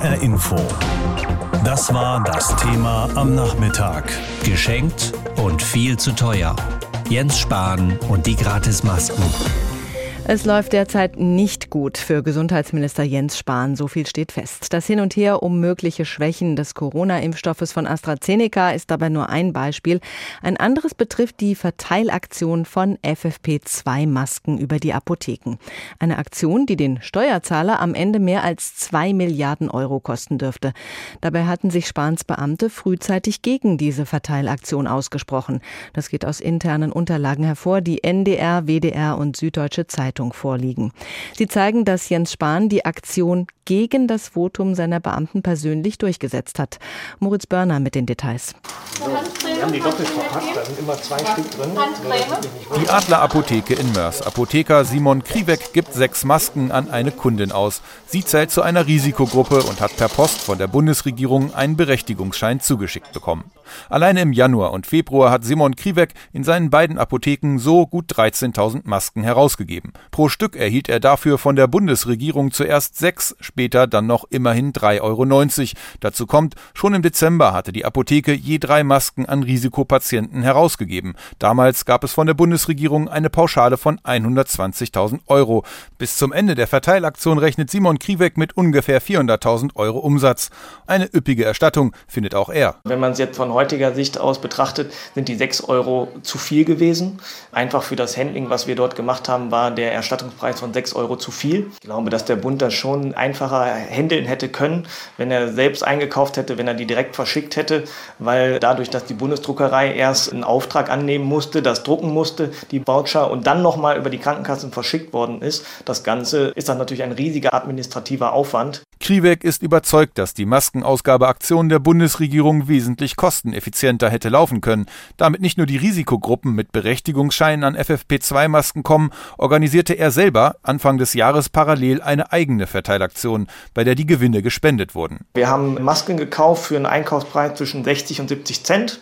HR Info. Das war das Thema am Nachmittag. Geschenkt und viel zu teuer. Jens Spahn und die Gratismasken. Es läuft derzeit nicht gut für Gesundheitsminister Jens Spahn, so viel steht fest. Das Hin und Her um mögliche Schwächen des Corona-Impfstoffes von AstraZeneca ist dabei nur ein Beispiel. Ein anderes betrifft die Verteilaktion von FFP2-Masken über die Apotheken. Eine Aktion, die den Steuerzahler am Ende mehr als zwei Milliarden Euro kosten dürfte. Dabei hatten sich Spahns Beamte frühzeitig gegen diese Verteilaktion ausgesprochen. Das geht aus internen Unterlagen hervor, die NDR, WDR und Süddeutsche Zeitung Zeitung vorliegen. Sie zeigen, dass Jens Spahn die Aktion gegen das Votum seiner Beamten persönlich durchgesetzt hat. Moritz Börner mit den Details. Wir haben die doppelt verpackt, da sind immer zwei Stück drin. Die Adler Apotheke in Mörs. Apotheker Simon Kriwek gibt sechs Masken an eine Kundin aus. Sie zählt zu einer Risikogruppe und hat per Post von der Bundesregierung einen Berechtigungsschein zugeschickt bekommen. Alleine im Januar und Februar hat Simon Kriwek in seinen beiden Apotheken so gut 13.000 Masken herausgegeben. Pro Stück erhielt er dafür von der Bundesregierung zuerst sechs, später dann noch immerhin 3,90 Euro. Dazu kommt, schon im Dezember hatte die Apotheke je drei Masken an Risikopatienten herausgegeben. Damals gab es von der Bundesregierung eine Pauschale von 120.000 Euro. Bis zum Ende der Verteilaktion rechnet Simon Kriwek mit ungefähr 400.000 Euro Umsatz. Eine üppige Erstattung findet auch er. Wenn man es jetzt von heutiger Sicht aus betrachtet, sind die 6 Euro zu viel gewesen. Einfach für das Handling, was wir dort gemacht haben, war der Erstattungspreis von 6 Euro zu viel. Ich glaube, dass der Bund das schon einfacher handeln hätte können, wenn er selbst eingekauft hätte, wenn er die direkt verschickt hätte, weil dadurch, dass die Bundesdruckerei erst einen Auftrag annehmen musste, das drucken musste, die Voucher und dann nochmal über die Krankenkassen verschickt worden ist, das Ganze ist dann natürlich ein riesiger administrativer Aufwand. Kriwek ist überzeugt, dass die Maskenausgabeaktion der Bundesregierung wesentlich kosteneffizienter hätte laufen können. Damit nicht nur die Risikogruppen mit Berechtigungsscheinen an FFP2-Masken kommen, organisierte er selber Anfang des Jahres parallel eine eigene Verteilaktion, bei der die Gewinne gespendet wurden. Wir haben Masken gekauft für einen Einkaufspreis zwischen 60 und 70 Cent,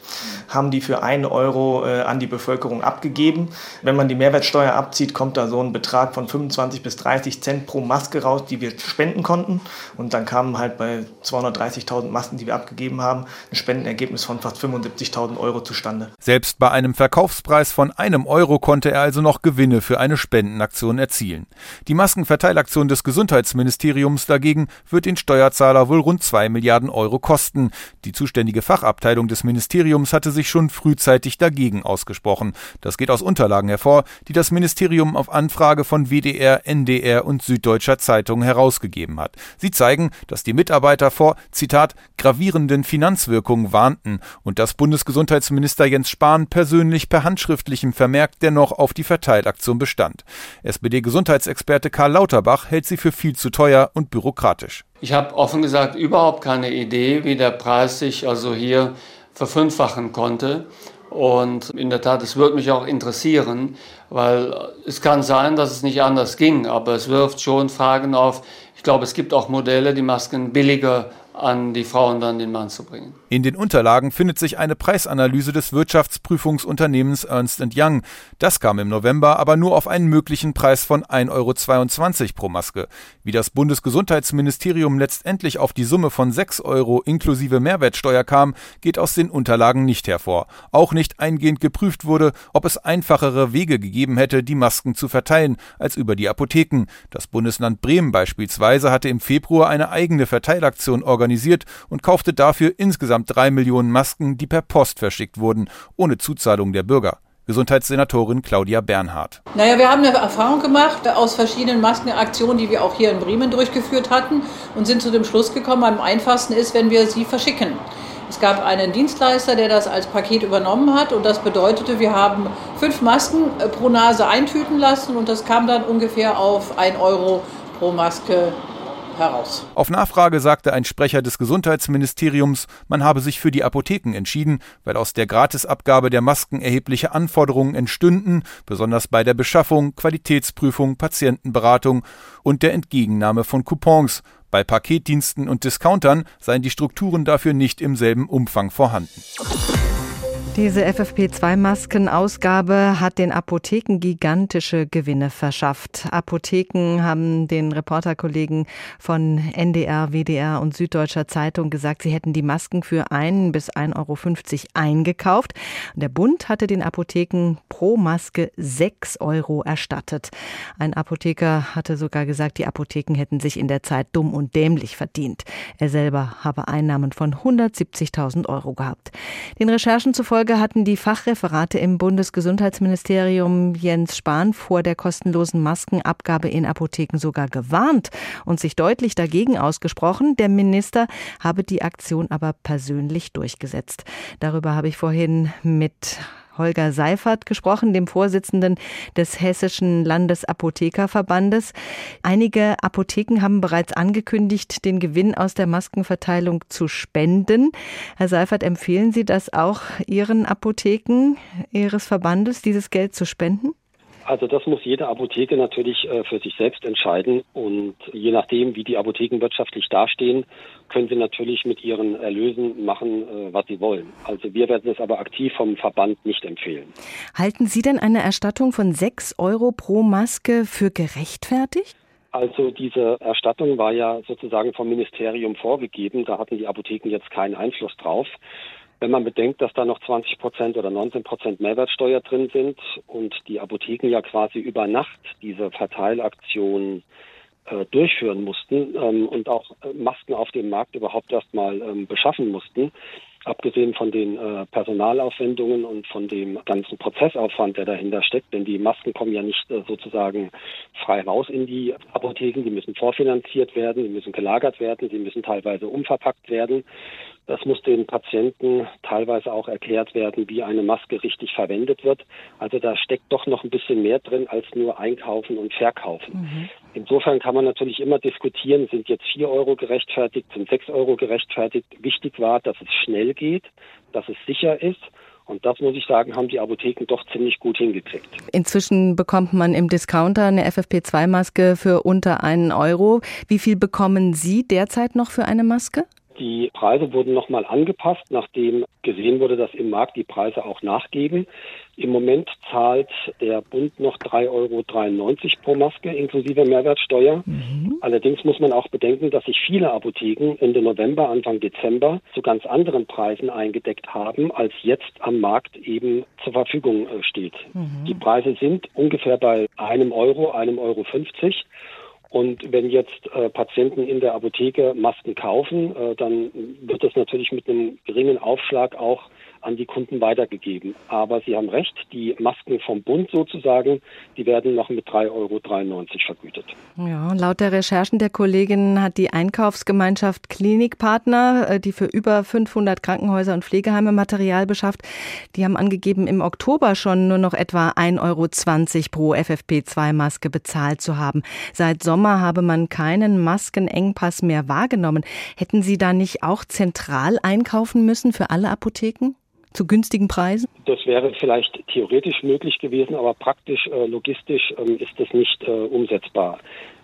haben die für einen Euro äh, an die Bevölkerung abgegeben. Wenn man die Mehrwertsteuer abzieht, kommt da so ein Betrag von 25 bis 30 Cent pro Maske raus, die wir spenden konnten. Und dann kamen halt bei 230.000 Masken, die wir abgegeben haben, ein Spendenergebnis von fast 75.000 Euro zustande. Selbst bei einem Verkaufspreis von einem Euro konnte er also noch Gewinne für eine Spendenaktion erzielen. Die Maskenverteilaktion des Gesundheitsministeriums dagegen wird den Steuerzahler wohl rund 2 Milliarden Euro kosten. Die zuständige Fachabteilung des Ministeriums hatte sich schon frühzeitig dagegen ausgesprochen. Das geht aus Unterlagen hervor, die das Ministerium auf Anfrage von WDR, NDR und Süddeutscher Zeitung herausgegeben hat. Sie zeigen, dass die Mitarbeiter vor, Zitat, gravierenden Finanzwirkungen warnten und dass Bundesgesundheitsminister Jens Spahn persönlich per handschriftlichem Vermerk dennoch auf die Verteilaktion bestand. SPD-Gesundheitsexperte Karl Lauterbach hält sie für viel zu teuer und bürokratisch. Ich habe offen gesagt überhaupt keine Idee, wie der Preis sich also hier verfünffachen konnte. Und in der Tat, es würde mich auch interessieren, weil es kann sein, dass es nicht anders ging, aber es wirft schon Fragen auf. Ich glaube, es gibt auch Modelle, die Masken billiger an die Frau und an den Mann zu bringen. In den Unterlagen findet sich eine Preisanalyse des Wirtschaftsprüfungsunternehmens Ernst Young. Das kam im November aber nur auf einen möglichen Preis von 1,22 Euro pro Maske. Wie das Bundesgesundheitsministerium letztendlich auf die Summe von 6 Euro inklusive Mehrwertsteuer kam, geht aus den Unterlagen nicht hervor. Auch nicht eingehend geprüft wurde, ob es einfachere Wege gegeben hätte, die Masken zu verteilen, als über die Apotheken. Das Bundesland Bremen beispielsweise hatte im Februar eine eigene Verteilaktion organisiert organisiert und kaufte dafür insgesamt drei Millionen Masken, die per Post verschickt wurden, ohne Zuzahlung der Bürger. Gesundheitssenatorin Claudia Bernhardt. Naja, wir haben eine Erfahrung gemacht aus verschiedenen Maskenaktionen, die wir auch hier in Bremen durchgeführt hatten und sind zu dem Schluss gekommen, am einfachsten ist, wenn wir sie verschicken. Es gab einen Dienstleister, der das als Paket übernommen hat und das bedeutete, wir haben fünf Masken äh, pro Nase eintüten lassen und das kam dann ungefähr auf 1 Euro pro Maske heraus. Auf Nachfrage sagte ein Sprecher des Gesundheitsministeriums, man habe sich für die Apotheken entschieden, weil aus der Gratisabgabe der Masken erhebliche Anforderungen entstünden, besonders bei der Beschaffung, Qualitätsprüfung, Patientenberatung und der Entgegennahme von Coupons. Bei Paketdiensten und Discountern seien die Strukturen dafür nicht im selben Umfang vorhanden. Diese FFP2-Maskenausgabe hat den Apotheken gigantische Gewinne verschafft. Apotheken haben den Reporterkollegen von NDR, WDR und Süddeutscher Zeitung gesagt, sie hätten die Masken für 1 bis 1,50 Euro eingekauft. Der Bund hatte den Apotheken pro Maske 6 Euro erstattet. Ein Apotheker hatte sogar gesagt, die Apotheken hätten sich in der Zeit dumm und dämlich verdient. Er selber habe Einnahmen von 170.000 Euro gehabt. Den Recherchen zufolge Folge hatten die Fachreferate im Bundesgesundheitsministerium Jens Spahn vor der kostenlosen Maskenabgabe in Apotheken sogar gewarnt und sich deutlich dagegen ausgesprochen. Der Minister habe die Aktion aber persönlich durchgesetzt. Darüber habe ich vorhin mit Holger Seifert gesprochen, dem Vorsitzenden des Hessischen Landesapothekerverbandes. Einige Apotheken haben bereits angekündigt, den Gewinn aus der Maskenverteilung zu spenden. Herr Seifert, empfehlen Sie das auch Ihren Apotheken Ihres Verbandes, dieses Geld zu spenden? Also das muss jede Apotheke natürlich äh, für sich selbst entscheiden und je nachdem, wie die Apotheken wirtschaftlich dastehen, können sie natürlich mit ihren Erlösen machen, äh, was sie wollen. Also wir werden es aber aktiv vom Verband nicht empfehlen. Halten Sie denn eine Erstattung von 6 Euro pro Maske für gerechtfertigt? Also diese Erstattung war ja sozusagen vom Ministerium vorgegeben. Da hatten die Apotheken jetzt keinen Einfluss drauf. Wenn man bedenkt, dass da noch 20 Prozent oder 19 Prozent Mehrwertsteuer drin sind und die Apotheken ja quasi über Nacht diese Verteilaktion äh, durchführen mussten ähm, und auch äh, Masken auf dem Markt überhaupt erstmal ähm, beschaffen mussten, abgesehen von den äh, Personalaufwendungen und von dem ganzen Prozessaufwand, der dahinter steckt, denn die Masken kommen ja nicht äh, sozusagen frei raus in die Apotheken, die müssen vorfinanziert werden, die müssen gelagert werden, die müssen teilweise umverpackt werden. Das muss den Patienten teilweise auch erklärt werden, wie eine Maske richtig verwendet wird. Also da steckt doch noch ein bisschen mehr drin als nur einkaufen und verkaufen. Mhm. Insofern kann man natürlich immer diskutieren, sind jetzt vier Euro gerechtfertigt, sind sechs Euro gerechtfertigt. Wichtig war, dass es schnell geht, dass es sicher ist. Und das muss ich sagen, haben die Apotheken doch ziemlich gut hingekriegt. Inzwischen bekommt man im Discounter eine FFP2-Maske für unter einen Euro. Wie viel bekommen Sie derzeit noch für eine Maske? Die Preise wurden nochmal angepasst, nachdem gesehen wurde, dass im Markt die Preise auch nachgeben. Im Moment zahlt der Bund noch 3,93 Euro pro Maske inklusive Mehrwertsteuer. Mhm. Allerdings muss man auch bedenken, dass sich viele Apotheken Ende November, Anfang Dezember zu ganz anderen Preisen eingedeckt haben, als jetzt am Markt eben zur Verfügung äh, steht. Mhm. Die Preise sind ungefähr bei einem Euro, einem Euro 50. Und wenn jetzt äh, Patienten in der Apotheke Masken kaufen, äh, dann wird das natürlich mit einem geringen Aufschlag auch an die Kunden weitergegeben. Aber Sie haben recht, die Masken vom Bund sozusagen, die werden noch mit 3,93 Euro vergütet. Ja, laut der Recherchen der Kollegin hat die Einkaufsgemeinschaft Klinikpartner, äh, die für über 500 Krankenhäuser und Pflegeheime Material beschafft, die haben angegeben, im Oktober schon nur noch etwa 1,20 Euro pro FFP2-Maske bezahlt zu haben. Seit Sommer habe man keinen Maskenengpass mehr wahrgenommen. Hätten Sie da nicht auch zentral einkaufen müssen für alle Apotheken? Zu günstigen Preisen? Das wäre vielleicht theoretisch möglich gewesen, aber praktisch, äh, logistisch ähm, ist das nicht äh, umsetzbar.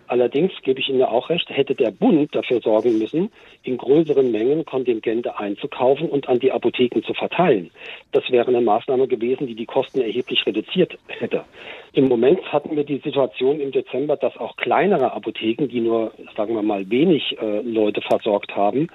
Allerdings gebe ich Ihnen auch recht, hätte der Bund dafür sorgen müssen, in größeren Mengen Kontingente einzukaufen und an die Apotheken zu verteilen. Das wäre eine Maßnahme gewesen, die die Kosten erheblich reduziert hätte. Im Moment hatten wir die Situation im Dezember, dass auch kleinere Apotheken, die nur, sagen wir mal, wenig äh, Leute versorgt haben,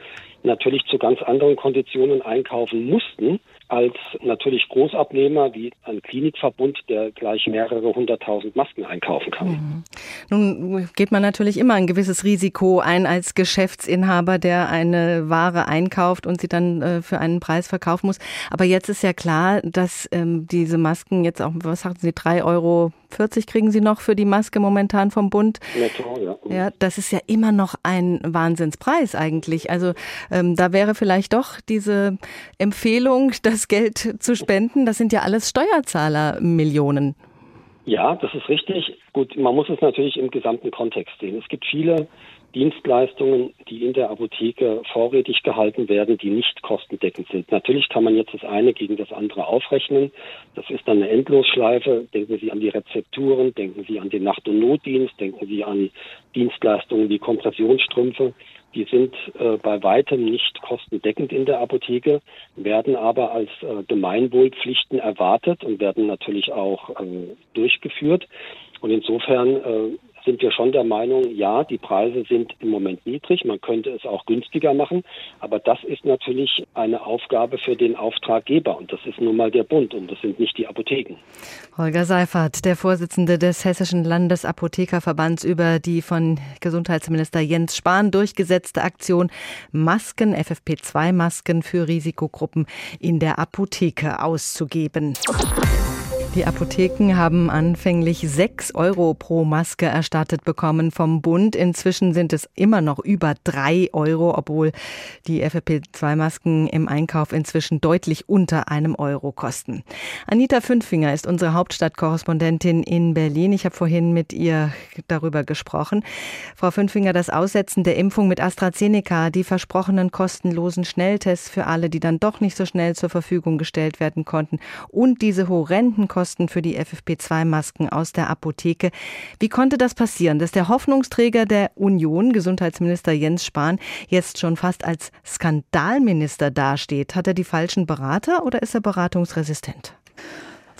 natürlich zu ganz anderen Konditionen einkaufen mussten als natürlich Großabnehmer wie ein Klinikverbund, der gleich mehrere hunderttausend Masken einkaufen kann. Mhm. Nun geht man natürlich immer ein gewisses Risiko ein als Geschäftsinhaber, der eine Ware einkauft und sie dann äh, für einen Preis verkaufen muss. Aber jetzt ist ja klar, dass ähm, diese Masken jetzt auch, was sagten Sie, drei Euro 40 kriegen Sie noch für die Maske momentan vom Bund. Netto, ja. ja. Das ist ja immer noch ein Wahnsinnspreis eigentlich. Also ähm, da wäre vielleicht doch diese Empfehlung, das Geld zu spenden. Das sind ja alles Steuerzahlermillionen. Ja, das ist richtig. Gut, man muss es natürlich im gesamten Kontext sehen. Es gibt viele Dienstleistungen, die in der Apotheke vorrätig gehalten werden, die nicht kostendeckend sind. Natürlich kann man jetzt das eine gegen das andere aufrechnen. Das ist dann eine Endlosschleife. Denken Sie an die Rezepturen, denken Sie an den Nacht- und Notdienst, denken Sie an Dienstleistungen wie Kompressionsstrümpfe. Die sind äh, bei weitem nicht kostendeckend in der Apotheke, werden aber als äh, Gemeinwohlpflichten erwartet und werden natürlich auch äh, durchgeführt. Und insofern äh, sind wir schon der Meinung, ja, die Preise sind im Moment niedrig, man könnte es auch günstiger machen, aber das ist natürlich eine Aufgabe für den Auftraggeber und das ist nun mal der Bund und das sind nicht die Apotheken. Holger Seifert, der Vorsitzende des Hessischen Landesapothekerverbands über die von Gesundheitsminister Jens Spahn durchgesetzte Aktion Masken, FFP2-Masken für Risikogruppen in der Apotheke auszugeben. Die Apotheken haben anfänglich 6 Euro pro Maske erstattet bekommen vom Bund. Inzwischen sind es immer noch über 3 Euro, obwohl die FFP2-Masken im Einkauf inzwischen deutlich unter einem Euro kosten. Anita Fünfinger ist unsere Hauptstadtkorrespondentin in Berlin. Ich habe vorhin mit ihr darüber gesprochen. Frau Fünfinger, das Aussetzen der Impfung mit AstraZeneca, die versprochenen kostenlosen Schnelltests für alle, die dann doch nicht so schnell zur Verfügung gestellt werden konnten und diese horrenden Kosten Kosten für die FFP2-Masken aus der Apotheke. Wie konnte das passieren, dass der Hoffnungsträger der Union, Gesundheitsminister Jens Spahn, jetzt schon fast als Skandalminister dasteht? Hat er die falschen Berater oder ist er beratungsresistent?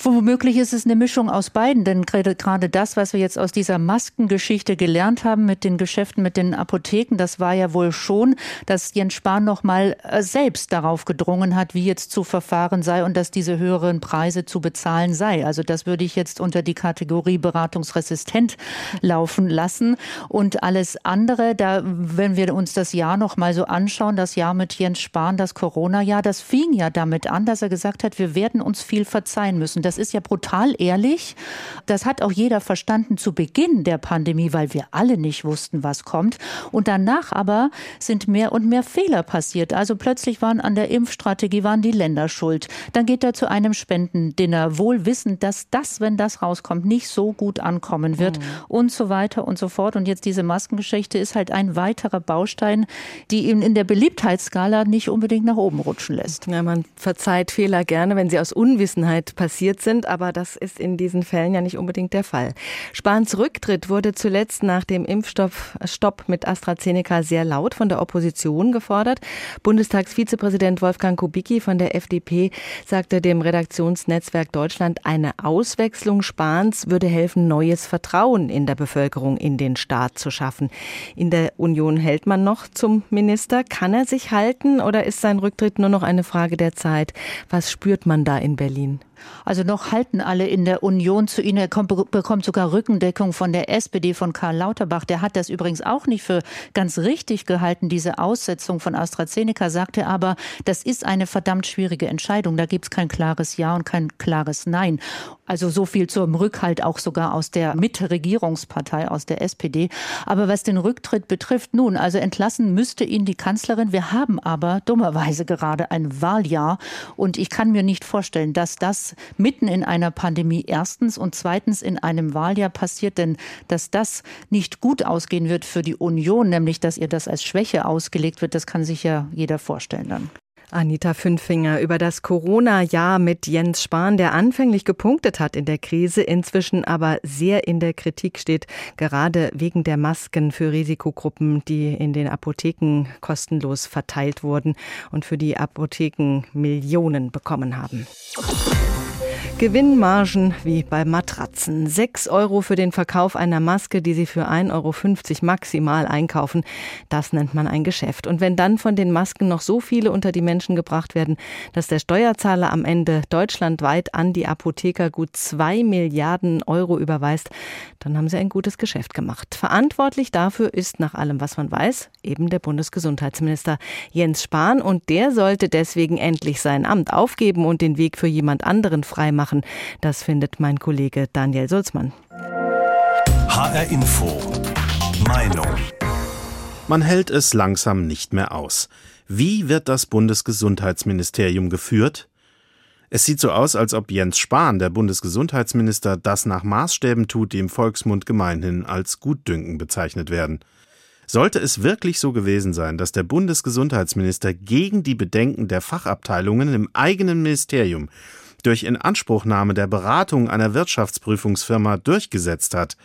Womöglich ist es eine Mischung aus beiden, denn gerade das, was wir jetzt aus dieser Maskengeschichte gelernt haben mit den Geschäften, mit den Apotheken, das war ja wohl schon, dass Jens Spahn noch mal äh, selbst darauf gedrungen hat, wie jetzt zu verfahren sei und dass diese höheren Preise zu bezahlen sei. Also das würde ich jetzt unter die Kategorie beratungsresistent laufen lassen und alles andere, da wenn wir uns das Jahr noch mal so anschauen, das Jahr mit Jens Spahn, das Corona-Jahr, das fing ja damit an, dass er gesagt hat, wir werden uns viel verzeihen müssen das ist ja brutal ehrlich. Das hat auch jeder verstanden zu Beginn der Pandemie, weil wir alle nicht wussten, was kommt. Und danach aber sind mehr und mehr Fehler passiert. Also plötzlich waren an der Impfstrategie waren die Länder schuld. Dann geht er zu einem Spendendinner, wohl wissend, dass das, wenn das rauskommt, nicht so gut ankommen wird mhm. und so weiter und so fort. Und jetzt diese Maskengeschichte ist halt ein weiterer Baustein, die ihn in der Beliebtheitsskala nicht unbedingt nach oben rutschen lässt. Ja, man verzeiht Fehler gerne, wenn sie aus Unwissenheit passiert sind, aber das ist in diesen Fällen ja nicht unbedingt der Fall. Spahns Rücktritt wurde zuletzt nach dem Impfstoffstopp mit AstraZeneca sehr laut von der Opposition gefordert. Bundestagsvizepräsident Wolfgang Kubicki von der FDP sagte dem Redaktionsnetzwerk Deutschland, eine Auswechslung Spahns würde helfen, neues Vertrauen in der Bevölkerung in den Staat zu schaffen. In der Union hält man noch zum Minister. Kann er sich halten oder ist sein Rücktritt nur noch eine Frage der Zeit? Was spürt man da in Berlin? Also noch halten alle in der Union zu ihnen. Er kommt, bekommt sogar Rückendeckung von der SPD, von Karl Lauterbach. Der hat das übrigens auch nicht für ganz richtig gehalten, diese Aussetzung von AstraZeneca, sagte aber, das ist eine verdammt schwierige Entscheidung. Da gibt es kein klares Ja und kein klares Nein. Also so viel zum Rückhalt auch sogar aus der Mitregierungspartei, aus der SPD. Aber was den Rücktritt betrifft, nun, also entlassen müsste ihn die Kanzlerin. Wir haben aber dummerweise gerade ein Wahljahr und ich kann mir nicht vorstellen, dass das mitten in einer Pandemie erstens und zweitens in einem Wahljahr passiert, denn dass das nicht gut ausgehen wird für die Union, nämlich dass ihr das als Schwäche ausgelegt wird, das kann sich ja jeder vorstellen dann. Anita Fünfinger über das Corona-Jahr mit Jens Spahn, der anfänglich gepunktet hat in der Krise, inzwischen aber sehr in der Kritik steht, gerade wegen der Masken für Risikogruppen, die in den Apotheken kostenlos verteilt wurden und für die Apotheken Millionen bekommen haben. Gewinnmargen wie bei Matratzen. 6 Euro für den Verkauf einer Maske, die Sie für 1,50 Euro maximal einkaufen. Das nennt man ein Geschäft. Und wenn dann von den Masken noch so viele unter die Menschen gebracht werden, dass der Steuerzahler am Ende deutschlandweit an die Apotheker gut 2 Milliarden Euro überweist, dann haben Sie ein gutes Geschäft gemacht. Verantwortlich dafür ist nach allem, was man weiß, eben der Bundesgesundheitsminister Jens Spahn. Und der sollte deswegen endlich sein Amt aufgeben und den Weg für jemand anderen freimachen machen. Das findet mein Kollege Daniel Sulzmann. HR Info. Meinung. Man hält es langsam nicht mehr aus. Wie wird das Bundesgesundheitsministerium geführt? Es sieht so aus, als ob Jens Spahn, der Bundesgesundheitsminister, das nach Maßstäben tut, die im Volksmund gemeinhin als Gutdünken bezeichnet werden. Sollte es wirklich so gewesen sein, dass der Bundesgesundheitsminister gegen die Bedenken der Fachabteilungen im eigenen Ministerium durch Inanspruchnahme der Beratung einer Wirtschaftsprüfungsfirma durchgesetzt hat,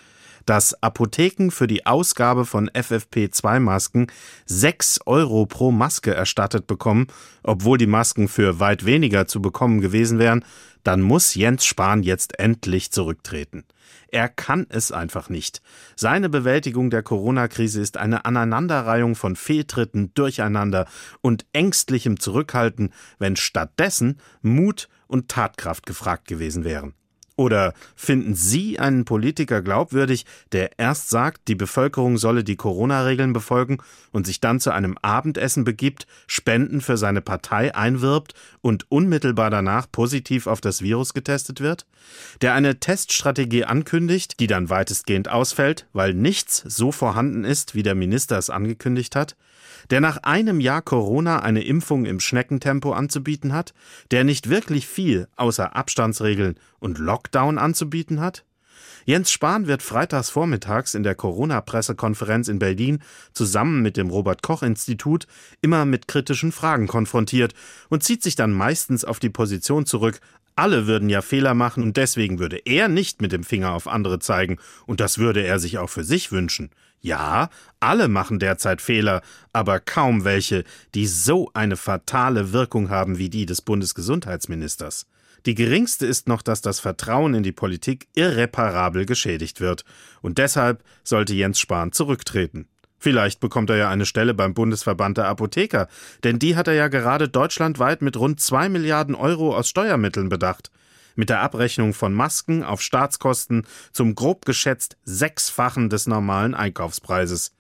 dass Apotheken für die Ausgabe von FFP2-Masken 6 Euro pro Maske erstattet bekommen, obwohl die Masken für weit weniger zu bekommen gewesen wären, dann muss Jens Spahn jetzt endlich zurücktreten. Er kann es einfach nicht. Seine Bewältigung der Corona-Krise ist eine Aneinanderreihung von Fehltritten, Durcheinander und ängstlichem Zurückhalten, wenn stattdessen Mut und Tatkraft gefragt gewesen wären. Oder finden Sie einen Politiker glaubwürdig, der erst sagt, die Bevölkerung solle die Corona-Regeln befolgen und sich dann zu einem Abendessen begibt, Spenden für seine Partei einwirbt und unmittelbar danach positiv auf das Virus getestet wird? Der eine Teststrategie ankündigt, die dann weitestgehend ausfällt, weil nichts so vorhanden ist, wie der Minister es angekündigt hat? Der nach einem Jahr Corona eine Impfung im Schneckentempo anzubieten hat, der nicht wirklich viel außer Abstandsregeln und Lockdown anzubieten hat? Jens Spahn wird freitags vormittags in der Corona-Pressekonferenz in Berlin zusammen mit dem Robert-Koch-Institut immer mit kritischen Fragen konfrontiert und zieht sich dann meistens auf die Position zurück, alle würden ja Fehler machen und deswegen würde er nicht mit dem Finger auf andere zeigen und das würde er sich auch für sich wünschen. Ja, alle machen derzeit Fehler, aber kaum welche, die so eine fatale Wirkung haben wie die des Bundesgesundheitsministers. Die geringste ist noch, dass das Vertrauen in die Politik irreparabel geschädigt wird. Und deshalb sollte Jens Spahn zurücktreten. Vielleicht bekommt er ja eine Stelle beim Bundesverband der Apotheker, denn die hat er ja gerade deutschlandweit mit rund zwei Milliarden Euro aus Steuermitteln bedacht mit der Abrechnung von Masken auf Staatskosten zum grob geschätzt sechsfachen des normalen Einkaufspreises.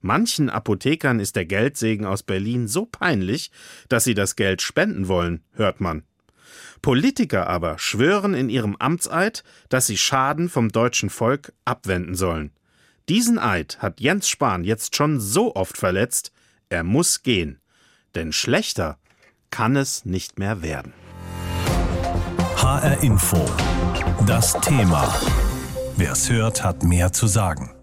Manchen Apothekern ist der Geldsegen aus Berlin so peinlich, dass sie das Geld spenden wollen, hört man. Politiker aber schwören in ihrem Amtseid, dass sie Schaden vom deutschen Volk abwenden sollen. Diesen Eid hat Jens Spahn jetzt schon so oft verletzt, er muss gehen. Denn schlechter kann es nicht mehr werden. HR Info. Das Thema. Wer es hört, hat mehr zu sagen.